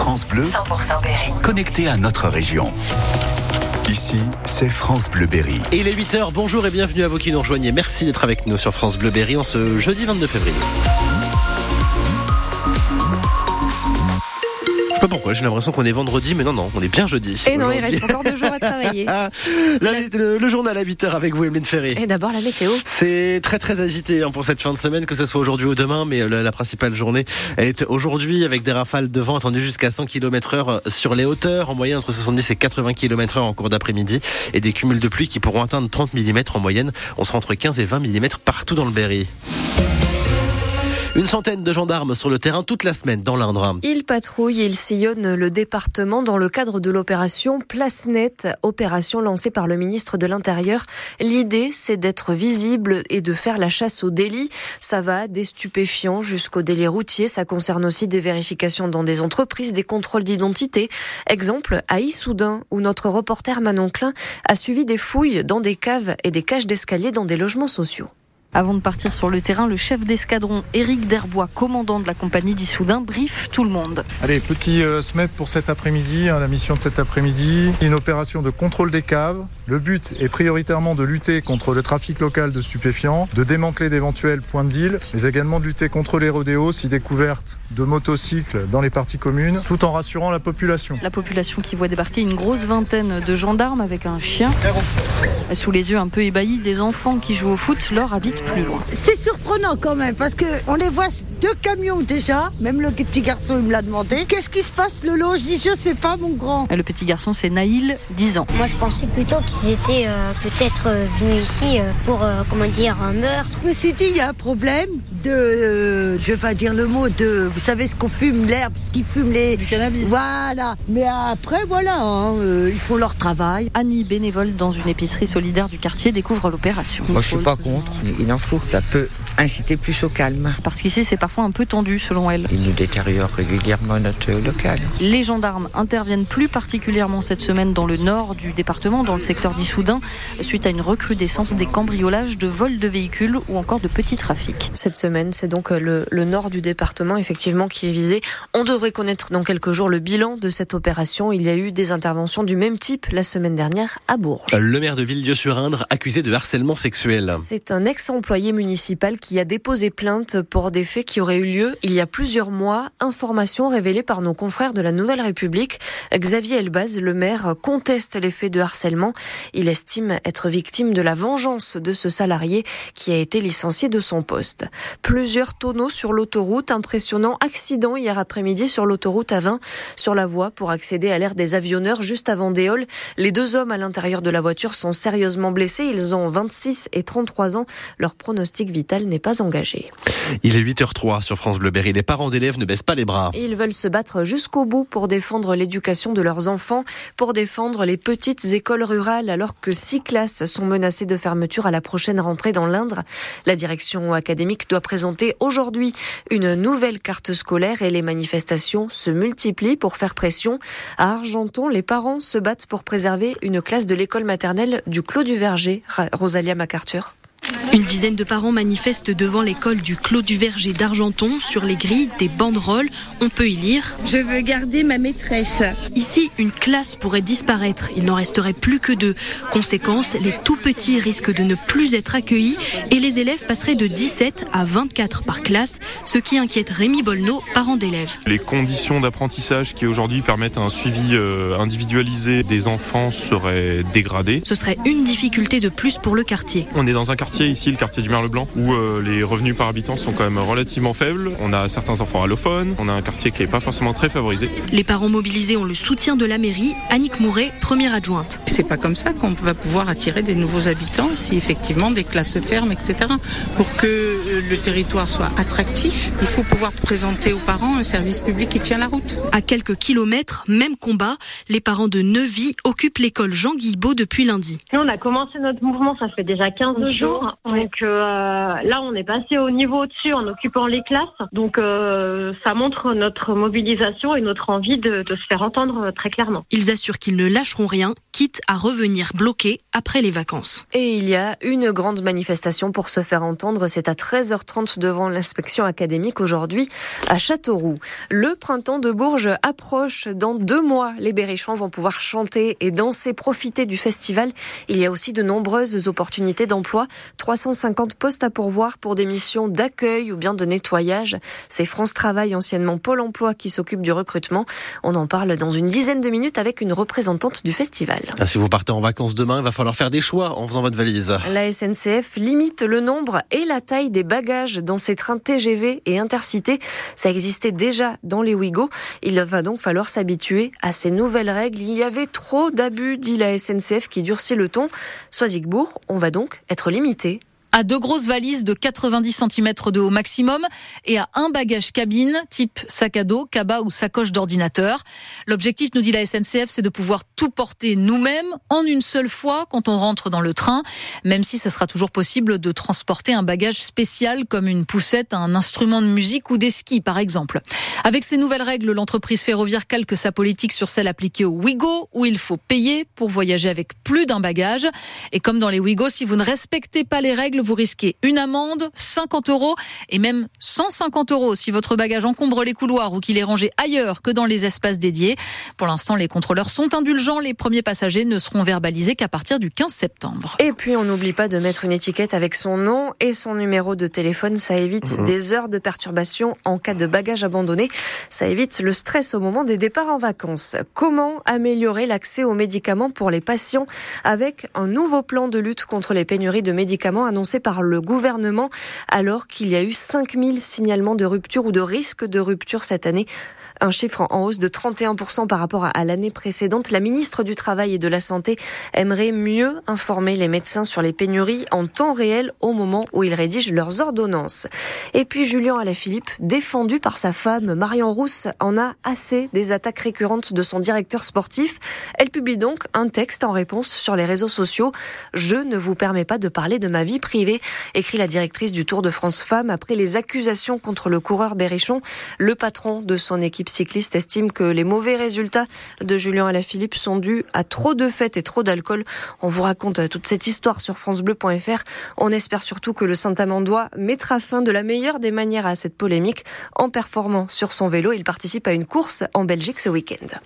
France Bleu, 100% Berry. connecté à notre région. Ici, c'est France Bleu Berry. Et il est 8h, bonjour et bienvenue à vous qui nous rejoignez. Merci d'être avec nous sur France Bleu Berry en ce jeudi 22 février. J'ai l'impression qu'on est vendredi, mais non, non, on est bien jeudi. Et non, il reste encore deux jours à travailler. Ah, la- le, le journal à 8h avec vous, Emeline Ferry. Et d'abord la météo. C'est très très agité hein, pour cette fin de semaine, que ce soit aujourd'hui ou demain, mais euh, la, la principale journée, elle est aujourd'hui avec des rafales de vent attendues jusqu'à 100 km heure sur les hauteurs, en moyenne entre 70 et 80 km heure en cours d'après-midi, et des cumuls de pluie qui pourront atteindre 30 mm en moyenne. On sera entre 15 et 20 mm partout dans le Berry. Une centaine de gendarmes sur le terrain toute la semaine dans l'Indre. Ils patrouillent, ils sillonnent le département dans le cadre de l'opération Place Nette, opération lancée par le ministre de l'Intérieur. L'idée, c'est d'être visible et de faire la chasse au délit. Ça va des stupéfiants jusqu'au délit routier. Ça concerne aussi des vérifications dans des entreprises, des contrôles d'identité. Exemple, à Issoudun, où notre reporter Manon Klein a suivi des fouilles dans des caves et des cages d'escalier dans des logements sociaux. Avant de partir sur le terrain, le chef d'escadron Éric Derbois, commandant de la compagnie d'Issoudun, briefe tout le monde. Allez, petit euh, SMEP pour cet après-midi, hein, la mission de cet après-midi. Une opération de contrôle des caves. Le but est prioritairement de lutter contre le trafic local de stupéfiants, de démanteler d'éventuels points de deal, mais également de lutter contre les rodéos si découverte de motocycles dans les parties communes, tout en rassurant la population. La population qui voit débarquer une grosse vingtaine de gendarmes avec un chien. Sous les yeux un peu ébahis, des enfants qui jouent au foot leur habitent plus loin. C'est surprenant quand même parce que on les voit deux camions déjà. Même le petit garçon il me l'a demandé. Qu'est-ce qui se passe Lolo? Je dis je sais pas mon grand. Le petit garçon, c'est Naïl, 10 ans. Moi, je pensais plutôt qu'ils étaient euh, peut-être euh, venus ici euh, pour, euh, comment dire, un meurtre. Je me suis dit il y a un problème de, euh, je vais pas dire le mot de, vous savez ce qu'on fume l'herbe, ce qu'ils fument les Du cannabis. Voilà. Mais après voilà, hein, euh, ils font leur travail. Annie, bénévole dans une épicerie solidaire du quartier, découvre l'opération. Moi, je suis pas contre. Il en faut. Ça peut inciter plus au calme. Parce qu'ici, c'est parfois un peu tendu, selon elle. Il nous détériore régulièrement notre local. Les gendarmes interviennent plus particulièrement cette semaine dans le nord du département, dans le secteur d'Issoudun, suite à une recrudescence des cambriolages, de vols de véhicules ou encore de petits trafics. Cette semaine, c'est donc le, le nord du département, effectivement, qui est visé. On devrait connaître dans quelques jours le bilan de cette opération. Il y a eu des interventions du même type la semaine dernière à Bourges. Le maire de Villedieu-sur-Indre accusé de harcèlement sexuel. C'est un ex-employé municipal qui a déposé plainte pour des faits qui auraient eu lieu il y a plusieurs mois. Information révélée par nos confrères de la Nouvelle République. Xavier Elbaz, le maire, conteste les faits de harcèlement. Il estime être victime de la vengeance de ce salarié qui a été licencié de son poste. Plusieurs tonneaux sur l'autoroute. Impressionnant accident hier après-midi sur l'autoroute A20 sur la voie pour accéder à l'aire des avionneurs juste avant Déol. Les deux hommes à l'intérieur de la voiture sont sérieusement blessés. Ils ont 26 et 33 ans. Leur pronostic vital n'est pas engagé. Il est 8h03 sur France Bleu Berry. Les parents d'élèves ne baissent pas les bras. Ils veulent se battre jusqu'au bout pour défendre l'éducation de leurs enfants, pour défendre les petites écoles rurales alors que six classes sont menacées de fermeture à la prochaine rentrée dans l'Indre. La direction académique doit présenter aujourd'hui une nouvelle carte scolaire et les manifestations se multiplient pour faire pression. À Argenton, les parents se battent pour préserver une classe de l'école maternelle du Clos du Verger. Rosalia MacArthur. Une dizaine de parents manifestent devant l'école du Clos du Verger d'Argenton. Sur les grilles, des banderoles. On peut y lire Je veux garder ma maîtresse. Ici, une classe pourrait disparaître. Il n'en resterait plus que deux. Conséquence, les tout petits risquent de ne plus être accueillis et les élèves passeraient de 17 à 24 par classe, ce qui inquiète Rémi Bolno, parent d'élèves. Les conditions d'apprentissage qui aujourd'hui permettent un suivi euh, individualisé des enfants seraient dégradées. Ce serait une difficulté de plus pour le quartier. On est dans un quartier ici, le quartier du Merle-Blanc, où euh, les revenus par habitant sont quand même relativement faibles. On a certains enfants allophones, on a un quartier qui n'est pas forcément très favorisé. Les parents mobilisés ont le soutien de la mairie. Annick Mouret, première adjointe. C'est pas comme ça qu'on va pouvoir attirer des nouveaux habitants si effectivement des classes se ferment, etc. Pour que euh, le territoire soit attractif, il faut pouvoir présenter aux parents un service public qui tient la route. À quelques kilomètres, même combat, les parents de Neuvy occupent l'école Jean Guilbeault depuis lundi. Nous, on a commencé notre mouvement, ça fait déjà 15 jours. Jours. Donc là, on est passé au niveau au-dessus en occupant les classes. Donc ça montre notre mobilisation et notre envie de, de se faire entendre très clairement. Ils assurent qu'ils ne lâcheront rien, quitte à revenir bloqués après les vacances. Et il y a une grande manifestation pour se faire entendre. C'est à 13h30 devant l'inspection académique aujourd'hui à Châteauroux. Le printemps de Bourges approche. Dans deux mois, les Berrichons vont pouvoir chanter et danser, profiter du festival. Il y a aussi de nombreuses opportunités d'emploi. 350 postes à pourvoir pour des missions d'accueil ou bien de nettoyage. C'est France Travail, anciennement Pôle emploi, qui s'occupe du recrutement. On en parle dans une dizaine de minutes avec une représentante du festival. Ah, si vous partez en vacances demain, il va falloir faire des choix en faisant votre valise. La SNCF limite le nombre et la taille des bagages dans ses trains TGV et intercités. Ça existait déjà dans les Ouigo. Il va donc falloir s'habituer à ces nouvelles règles. Il y avait trop d'abus, dit la SNCF qui durcit le ton. Soisigbourg, on va donc être limité écoutez à deux grosses valises de 90 cm de haut maximum et à un bagage cabine type sac à dos, cabas ou sacoche d'ordinateur. L'objectif, nous dit la SNCF, c'est de pouvoir tout porter nous-mêmes en une seule fois quand on rentre dans le train, même si ce sera toujours possible de transporter un bagage spécial comme une poussette, un instrument de musique ou des skis par exemple. Avec ces nouvelles règles, l'entreprise ferroviaire calque sa politique sur celle appliquée au Ouigo où il faut payer pour voyager avec plus d'un bagage. Et comme dans les Ouigo, si vous ne respectez pas les règles, vous risquez une amende, 50 euros et même 150 euros si votre bagage encombre les couloirs ou qu'il est rangé ailleurs que dans les espaces dédiés. Pour l'instant, les contrôleurs sont indulgents. Les premiers passagers ne seront verbalisés qu'à partir du 15 septembre. Et puis, on n'oublie pas de mettre une étiquette avec son nom et son numéro de téléphone. Ça évite mmh. des heures de perturbation en cas de bagage abandonné. Ça évite le stress au moment des départs en vacances. Comment améliorer l'accès aux médicaments pour les patients avec un nouveau plan de lutte contre les pénuries de médicaments annoncé par le gouvernement alors qu'il y a eu 5000 signalements de rupture ou de risque de rupture cette année un chiffre en hausse de 31% par rapport à l'année précédente. La ministre du Travail et de la Santé aimerait mieux informer les médecins sur les pénuries en temps réel au moment où ils rédigent leurs ordonnances. Et puis Julien Alaphilippe, défendu par sa femme Marion Rousse, en a assez des attaques récurrentes de son directeur sportif. Elle publie donc un texte en réponse sur les réseaux sociaux. Je ne vous permets pas de parler de ma vie écrit la directrice du Tour de France Femmes après les accusations contre le coureur Berrichon. Le patron de son équipe cycliste estime que les mauvais résultats de Julien Alaphilippe sont dus à trop de fêtes et trop d'alcool. On vous raconte toute cette histoire sur francebleu.fr. On espère surtout que le Saint-Amandois mettra fin de la meilleure des manières à cette polémique en performant sur son vélo. Il participe à une course en Belgique ce week-end.